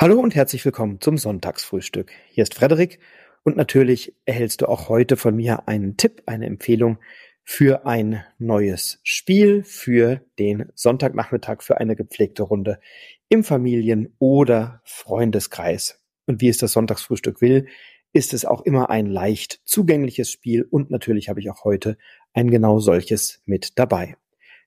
Hallo und herzlich willkommen zum Sonntagsfrühstück. Hier ist Frederik und natürlich erhältst du auch heute von mir einen Tipp, eine Empfehlung für ein neues Spiel für den Sonntagnachmittag für eine gepflegte Runde im Familien- oder Freundeskreis. Und wie es das Sonntagsfrühstück will, ist es auch immer ein leicht zugängliches Spiel und natürlich habe ich auch heute ein genau solches mit dabei.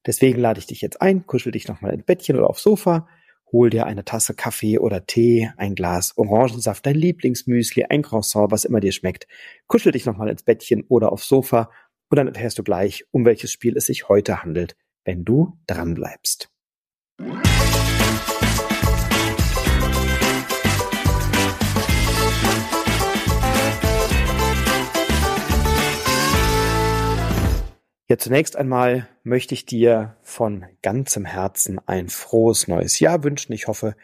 Deswegen lade ich dich jetzt ein, kuschel dich nochmal ins Bettchen oder aufs Sofa, hol dir eine Tasse Kaffee oder Tee, ein Glas Orangensaft, dein Lieblingsmüsli, ein Croissant, was immer dir schmeckt. Kuschel dich nochmal ins Bettchen oder aufs Sofa und dann erfährst du gleich, um welches Spiel es sich heute handelt, wenn du dran bleibst. Ja, zunächst einmal möchte ich dir von ganzem Herzen ein frohes neues Jahr wünschen. Ich hoffe,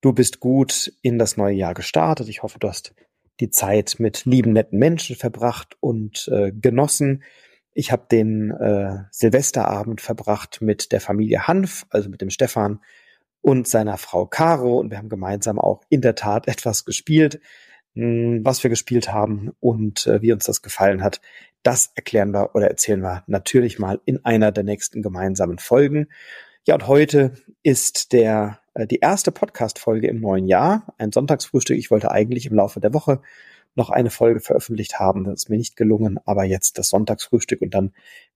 du bist gut in das neue Jahr gestartet. Ich hoffe, du hast die Zeit mit lieben, netten Menschen verbracht und äh, genossen. Ich habe den äh, Silvesterabend verbracht mit der Familie Hanf, also mit dem Stefan und seiner Frau Caro. Und wir haben gemeinsam auch in der Tat etwas gespielt. Was wir gespielt haben und äh, wie uns das gefallen hat, das erklären wir oder erzählen wir natürlich mal in einer der nächsten gemeinsamen Folgen. Ja, und heute ist der äh, die erste Podcast-Folge im neuen Jahr, ein Sonntagsfrühstück. Ich wollte eigentlich im Laufe der Woche noch eine Folge veröffentlicht haben. Das ist mir nicht gelungen, aber jetzt das Sonntagsfrühstück und dann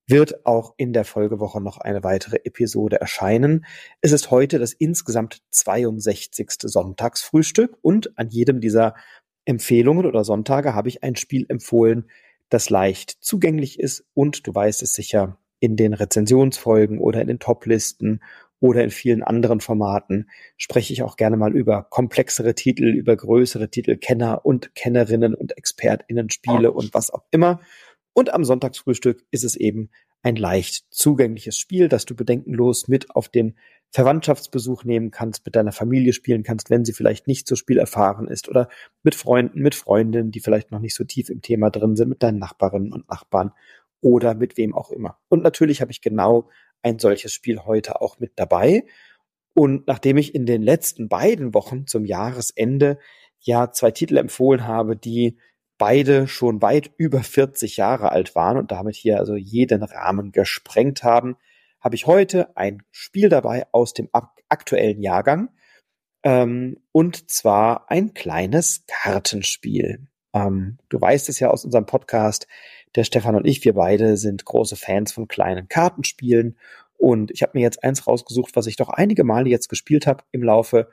wird auch in der Folgewoche noch eine weitere Episode erscheinen. Es ist heute das insgesamt 62. Sonntagsfrühstück und an jedem dieser Empfehlungen oder Sonntage habe ich ein Spiel empfohlen, das leicht zugänglich ist und du weißt es sicher in den Rezensionsfolgen oder in den Toplisten oder in vielen anderen Formaten spreche ich auch gerne mal über komplexere Titel, über größere Titel, Kenner und Kennerinnen und ExpertInnen Spiele und was auch immer. Und am Sonntagsfrühstück ist es eben ein leicht zugängliches Spiel, das du bedenkenlos mit auf den Verwandtschaftsbesuch nehmen kannst, mit deiner Familie spielen kannst, wenn sie vielleicht nicht so spielerfahren ist oder mit Freunden, mit Freundinnen, die vielleicht noch nicht so tief im Thema drin sind, mit deinen Nachbarinnen und Nachbarn oder mit wem auch immer. Und natürlich habe ich genau ein solches Spiel heute auch mit dabei. Und nachdem ich in den letzten beiden Wochen zum Jahresende ja zwei Titel empfohlen habe, die beide schon weit über 40 Jahre alt waren und damit hier also jeden Rahmen gesprengt haben, habe ich heute ein Spiel dabei aus dem aktuellen Jahrgang. Ähm, und zwar ein kleines Kartenspiel. Ähm, du weißt es ja aus unserem Podcast, der Stefan und ich, wir beide sind große Fans von kleinen Kartenspielen. Und ich habe mir jetzt eins rausgesucht, was ich doch einige Male jetzt gespielt habe im Laufe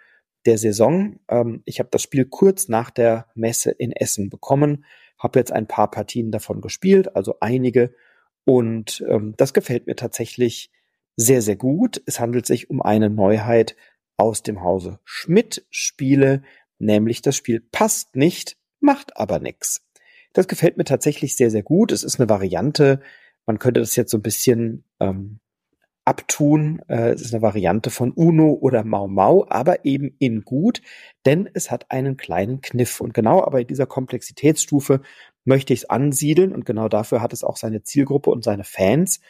der Saison. Ähm, ich habe das Spiel kurz nach der Messe in Essen bekommen, habe jetzt ein paar Partien davon gespielt, also einige. Und ähm, das gefällt mir tatsächlich sehr, sehr gut. Es handelt sich um eine Neuheit aus dem Hause Schmidt Spiele, nämlich das Spiel passt nicht, macht aber nix. Das gefällt mir tatsächlich sehr, sehr gut. Es ist eine Variante. Man könnte das jetzt so ein bisschen ähm, abtun. Äh, es ist eine Variante von Uno oder Mau Mau, aber eben in gut, denn es hat einen kleinen Kniff. Und genau aber in dieser Komplexitätsstufe möchte ich es ansiedeln und genau dafür hat es auch seine Zielgruppe und seine Fans.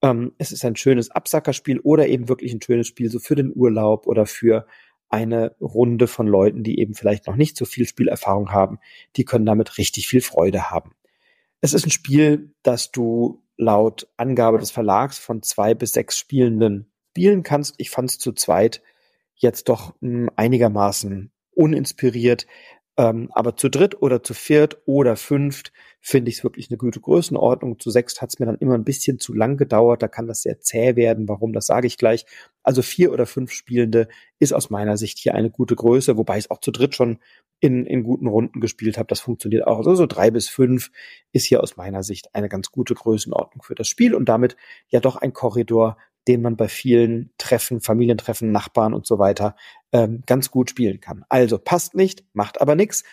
Ähm, es ist ein schönes Absackerspiel oder eben wirklich ein schönes Spiel so für den Urlaub oder für eine Runde von Leuten, die eben vielleicht noch nicht so viel Spielerfahrung haben. Die können damit richtig viel Freude haben. Es ist ein Spiel, das du laut Angabe des Verlags von zwei bis sechs Spielenden spielen kannst. Ich fand es zu zweit jetzt doch hm, einigermaßen uninspiriert. Ähm, aber zu dritt oder zu viert oder fünft finde ich es wirklich eine gute Größenordnung. Zu sechst hat es mir dann immer ein bisschen zu lang gedauert. Da kann das sehr zäh werden. Warum, das sage ich gleich. Also vier oder fünf Spielende ist aus meiner Sicht hier eine gute Größe, wobei ich es auch zu dritt schon in, in guten Runden gespielt habe. Das funktioniert auch. Also so drei bis fünf ist hier aus meiner Sicht eine ganz gute Größenordnung für das Spiel und damit ja doch ein Korridor, den man bei vielen Treffen, Familientreffen, Nachbarn und so weiter ähm, ganz gut spielen kann. Also passt nicht, macht aber nix.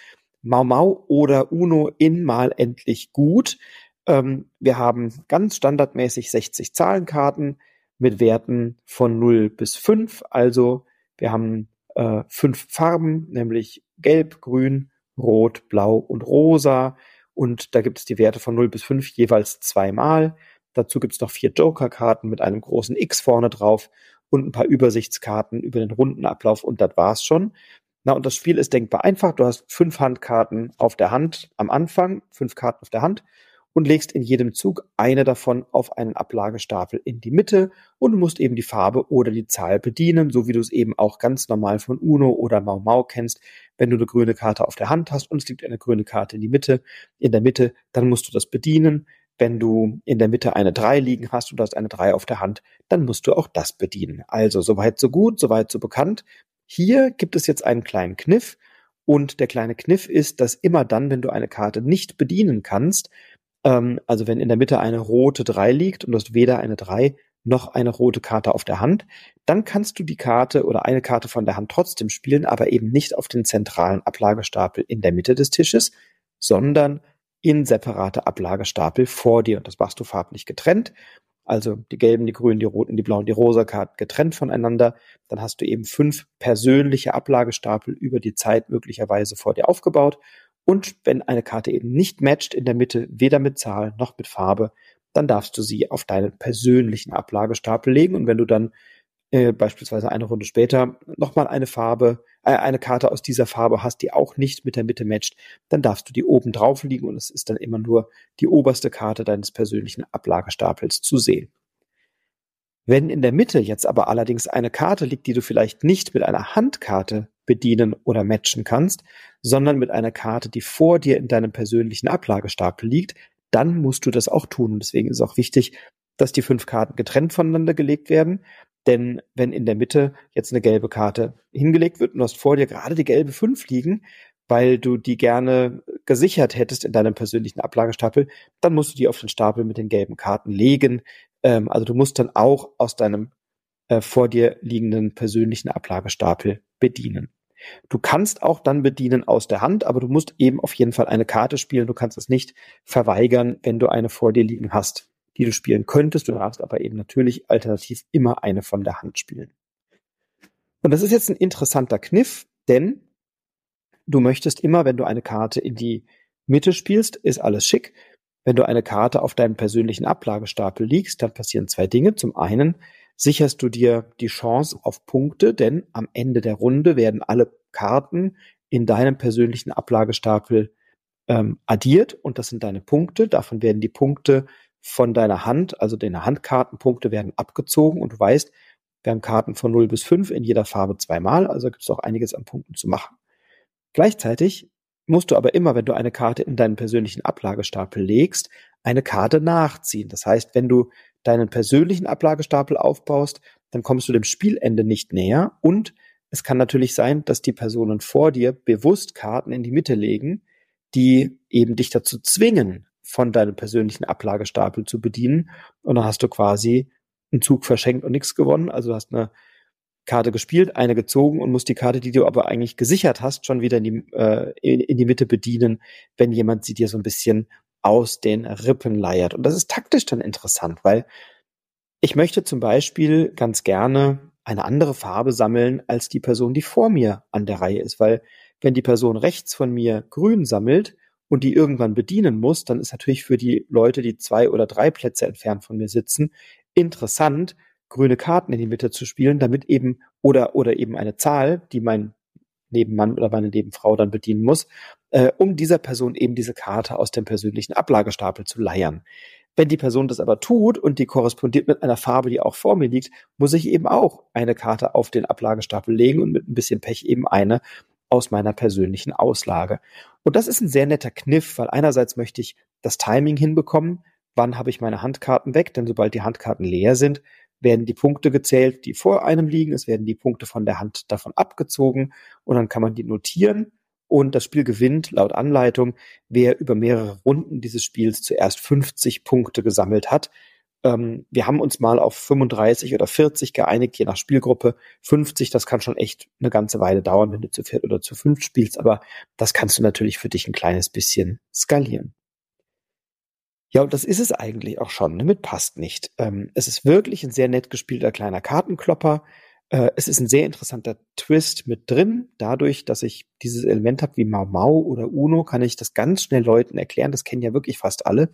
Mau Mau oder Uno in mal endlich gut. Ähm, wir haben ganz standardmäßig 60 Zahlenkarten mit Werten von 0 bis 5. Also wir haben äh, fünf Farben, nämlich Gelb, Grün, Rot, Blau und Rosa. Und da gibt es die Werte von 0 bis 5 jeweils zweimal. Dazu gibt es noch vier Joker-Karten mit einem großen X vorne drauf und ein paar Übersichtskarten über den Rundenablauf und das war's schon. Na, und das Spiel ist denkbar einfach. Du hast fünf Handkarten auf der Hand am Anfang, fünf Karten auf der Hand und legst in jedem Zug eine davon auf einen Ablagestapel in die Mitte und du musst eben die Farbe oder die Zahl bedienen, so wie du es eben auch ganz normal von Uno oder Mau Mau kennst. Wenn du eine grüne Karte auf der Hand hast und es liegt eine grüne Karte in die Mitte, in der Mitte, dann musst du das bedienen. Wenn du in der Mitte eine 3 liegen hast und du hast eine 3 auf der Hand, dann musst du auch das bedienen. Also soweit so gut, soweit so bekannt. Hier gibt es jetzt einen kleinen Kniff. Und der kleine Kniff ist, dass immer dann, wenn du eine Karte nicht bedienen kannst, ähm, also wenn in der Mitte eine rote 3 liegt und du hast weder eine 3 noch eine rote Karte auf der Hand, dann kannst du die Karte oder eine Karte von der Hand trotzdem spielen, aber eben nicht auf den zentralen Ablagestapel in der Mitte des Tisches, sondern in separate Ablagestapel vor dir. Und das machst du farblich getrennt also die gelben, die grünen, die roten, die blauen, die rosa Karten getrennt voneinander. Dann hast du eben fünf persönliche Ablagestapel über die Zeit möglicherweise vor dir aufgebaut. Und wenn eine Karte eben nicht matcht in der Mitte, weder mit Zahl noch mit Farbe, dann darfst du sie auf deinen persönlichen Ablagestapel legen. Und wenn du dann äh, beispielsweise eine Runde später nochmal eine Farbe, äh, eine Karte aus dieser Farbe hast, die auch nicht mit der Mitte matcht, dann darfst du die oben drauf liegen und es ist dann immer nur die oberste Karte deines persönlichen Ablagestapels zu sehen. Wenn in der Mitte jetzt aber allerdings eine Karte liegt, die du vielleicht nicht mit einer Handkarte bedienen oder matchen kannst, sondern mit einer Karte, die vor dir in deinem persönlichen Ablagestapel liegt, dann musst du das auch tun. Und deswegen ist auch wichtig, dass die fünf Karten getrennt voneinander gelegt werden. Denn wenn in der Mitte jetzt eine gelbe Karte hingelegt wird und du hast vor dir gerade die gelbe 5 liegen, weil du die gerne gesichert hättest in deinem persönlichen Ablagestapel, dann musst du die auf den Stapel mit den gelben Karten legen. Ähm, also du musst dann auch aus deinem äh, vor dir liegenden persönlichen Ablagestapel bedienen. Du kannst auch dann bedienen aus der Hand, aber du musst eben auf jeden Fall eine Karte spielen. Du kannst es nicht verweigern, wenn du eine vor dir liegen hast die du spielen könntest. Du darfst aber eben natürlich alternativ immer eine von der Hand spielen. Und das ist jetzt ein interessanter Kniff, denn du möchtest immer, wenn du eine Karte in die Mitte spielst, ist alles schick. Wenn du eine Karte auf deinem persönlichen Ablagestapel liegst, dann passieren zwei Dinge. Zum einen sicherst du dir die Chance auf Punkte, denn am Ende der Runde werden alle Karten in deinem persönlichen Ablagestapel ähm, addiert und das sind deine Punkte. Davon werden die Punkte von deiner Hand, also deine Handkartenpunkte werden abgezogen und du weißt, wir haben Karten von 0 bis 5 in jeder Farbe zweimal, also gibt es auch einiges an Punkten zu machen. Gleichzeitig musst du aber immer, wenn du eine Karte in deinen persönlichen Ablagestapel legst, eine Karte nachziehen. Das heißt, wenn du deinen persönlichen Ablagestapel aufbaust, dann kommst du dem Spielende nicht näher und es kann natürlich sein, dass die Personen vor dir bewusst Karten in die Mitte legen, die eben dich dazu zwingen, von deinem persönlichen Ablagestapel zu bedienen. Und dann hast du quasi einen Zug verschenkt und nichts gewonnen. Also du hast eine Karte gespielt, eine gezogen und musst die Karte, die du aber eigentlich gesichert hast, schon wieder in die, äh, in, in die Mitte bedienen, wenn jemand sie dir so ein bisschen aus den Rippen leiert. Und das ist taktisch dann interessant, weil ich möchte zum Beispiel ganz gerne eine andere Farbe sammeln als die Person, die vor mir an der Reihe ist, weil wenn die Person rechts von mir grün sammelt, und die irgendwann bedienen muss, dann ist natürlich für die Leute, die zwei oder drei Plätze entfernt von mir sitzen, interessant, grüne Karten in die Mitte zu spielen, damit eben oder oder eben eine Zahl, die mein Nebenmann oder meine Nebenfrau dann bedienen muss, äh, um dieser Person eben diese Karte aus dem persönlichen Ablagestapel zu leiern. Wenn die Person das aber tut und die korrespondiert mit einer Farbe, die auch vor mir liegt, muss ich eben auch eine Karte auf den Ablagestapel legen und mit ein bisschen Pech eben eine aus meiner persönlichen Auslage. Und das ist ein sehr netter Kniff, weil einerseits möchte ich das Timing hinbekommen, wann habe ich meine Handkarten weg, denn sobald die Handkarten leer sind, werden die Punkte gezählt, die vor einem liegen, es werden die Punkte von der Hand davon abgezogen und dann kann man die notieren und das Spiel gewinnt laut Anleitung, wer über mehrere Runden dieses Spiels zuerst 50 Punkte gesammelt hat. Ähm, wir haben uns mal auf 35 oder 40 geeinigt, je nach Spielgruppe. 50, das kann schon echt eine ganze Weile dauern, wenn du zu viert oder zu fünf spielst, aber das kannst du natürlich für dich ein kleines bisschen skalieren. Ja, und das ist es eigentlich auch schon. Damit passt nicht. Ähm, es ist wirklich ein sehr nett gespielter kleiner Kartenklopper. Äh, es ist ein sehr interessanter Twist mit drin. Dadurch, dass ich dieses Element habe wie Mau Mau oder Uno, kann ich das ganz schnell Leuten erklären. Das kennen ja wirklich fast alle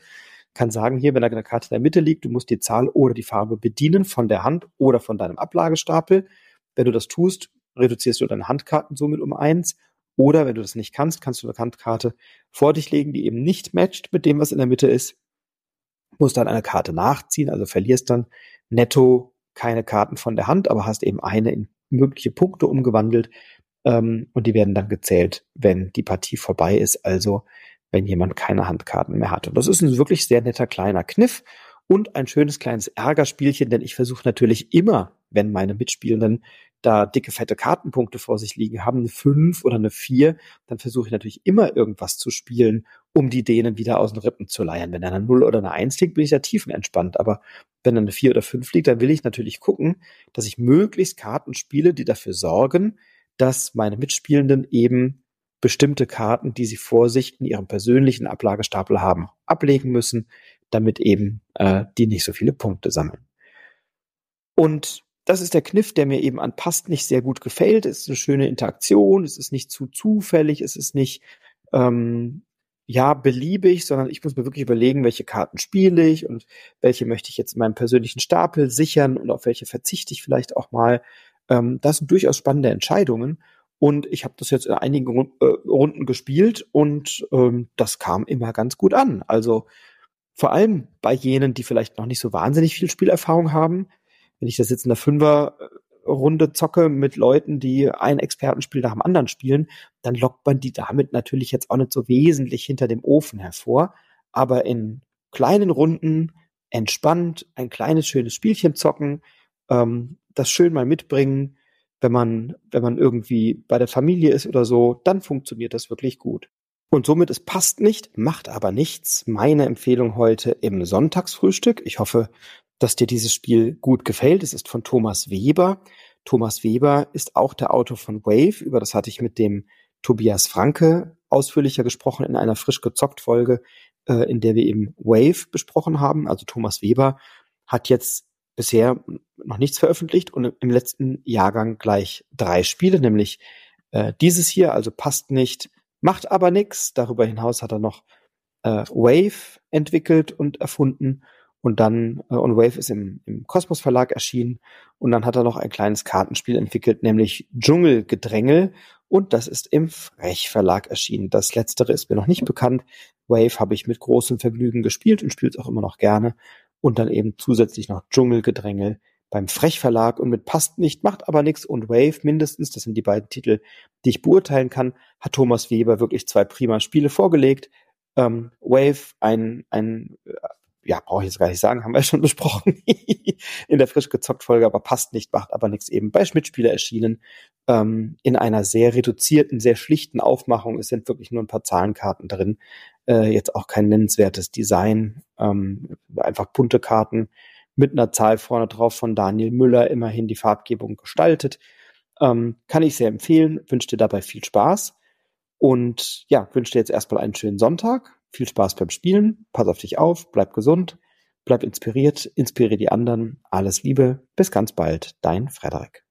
kann sagen, hier, wenn eine Karte in der Mitte liegt, du musst die Zahl oder die Farbe bedienen von der Hand oder von deinem Ablagestapel. Wenn du das tust, reduzierst du deine Handkarten somit um eins. Oder wenn du das nicht kannst, kannst du eine Handkarte vor dich legen, die eben nicht matcht mit dem, was in der Mitte ist. Musst dann eine Karte nachziehen, also verlierst dann netto keine Karten von der Hand, aber hast eben eine in mögliche Punkte umgewandelt. Ähm, und die werden dann gezählt, wenn die Partie vorbei ist, also wenn jemand keine Handkarten mehr hat. Und das ist ein wirklich sehr netter kleiner Kniff und ein schönes kleines Ärgerspielchen, denn ich versuche natürlich immer, wenn meine Mitspielenden da dicke, fette Kartenpunkte vor sich liegen haben, eine 5 oder eine 4, dann versuche ich natürlich immer irgendwas zu spielen, um die denen wieder aus den Rippen zu leiern. Wenn da eine 0 oder eine 1 liegt, bin ich ja tiefenentspannt. Aber wenn da eine 4 oder 5 liegt, dann will ich natürlich gucken, dass ich möglichst Karten spiele, die dafür sorgen, dass meine Mitspielenden eben bestimmte Karten, die sie vor sich in ihrem persönlichen Ablagestapel haben, ablegen müssen, damit eben äh, die nicht so viele Punkte sammeln. Und das ist der Kniff, der mir eben an Past nicht sehr gut gefällt. Es ist eine schöne Interaktion, es ist nicht zu zufällig, es ist nicht ähm, ja beliebig, sondern ich muss mir wirklich überlegen, welche Karten spiele ich und welche möchte ich jetzt in meinem persönlichen Stapel sichern und auf welche verzichte ich vielleicht auch mal. Ähm, das sind durchaus spannende Entscheidungen. Und ich habe das jetzt in einigen äh, Runden gespielt und ähm, das kam immer ganz gut an. Also vor allem bei jenen, die vielleicht noch nicht so wahnsinnig viel Spielerfahrung haben, wenn ich das jetzt in der Fünferrunde zocke mit Leuten, die ein Expertenspiel nach dem anderen spielen, dann lockt man die damit natürlich jetzt auch nicht so wesentlich hinter dem Ofen hervor. Aber in kleinen Runden entspannt ein kleines schönes Spielchen zocken, ähm, das schön mal mitbringen, wenn man wenn man irgendwie bei der Familie ist oder so, dann funktioniert das wirklich gut. Und somit, es passt nicht, macht aber nichts. Meine Empfehlung heute im Sonntagsfrühstück. Ich hoffe, dass dir dieses Spiel gut gefällt. Es ist von Thomas Weber. Thomas Weber ist auch der Autor von Wave. Über das hatte ich mit dem Tobias Franke ausführlicher gesprochen in einer frisch gezockt Folge, äh, in der wir eben Wave besprochen haben. Also Thomas Weber hat jetzt bisher noch nichts veröffentlicht und im letzten Jahrgang gleich drei Spiele, nämlich äh, dieses hier, also passt nicht, macht aber nichts. Darüber hinaus hat er noch äh, Wave entwickelt und erfunden und dann, äh, und Wave ist im, im Kosmos Verlag erschienen. Und dann hat er noch ein kleines Kartenspiel entwickelt, nämlich Dschungelgedrängel. Und das ist im Frech Verlag erschienen. Das letztere ist mir noch nicht bekannt. Wave habe ich mit großem Vergnügen gespielt und spiele es auch immer noch gerne. Und dann eben zusätzlich noch Dschungelgedrängel beim Frech Verlag und mit passt nicht, macht aber nichts und Wave mindestens, das sind die beiden Titel, die ich beurteilen kann, hat Thomas Weber wirklich zwei prima Spiele vorgelegt. Ähm, Wave, ein, ein ja, brauche ich jetzt gar nicht sagen, haben wir schon besprochen in der frisch gezockt Folge, aber passt nicht, macht aber nichts eben bei Schmidtspieler erschienen. Ähm, in einer sehr reduzierten, sehr schlichten Aufmachung. Es sind wirklich nur ein paar Zahlenkarten drin. Äh, jetzt auch kein nennenswertes Design. Ähm, einfach bunte Karten mit einer Zahl vorne drauf von Daniel Müller, immerhin die Farbgebung gestaltet. Ähm, kann ich sehr empfehlen, wünsche dir dabei viel Spaß. Und ja, wünsche dir jetzt erstmal einen schönen Sonntag viel Spaß beim Spielen, pass auf dich auf, bleib gesund, bleib inspiriert, inspiriere die anderen. Alles Liebe, bis ganz bald, dein Frederik.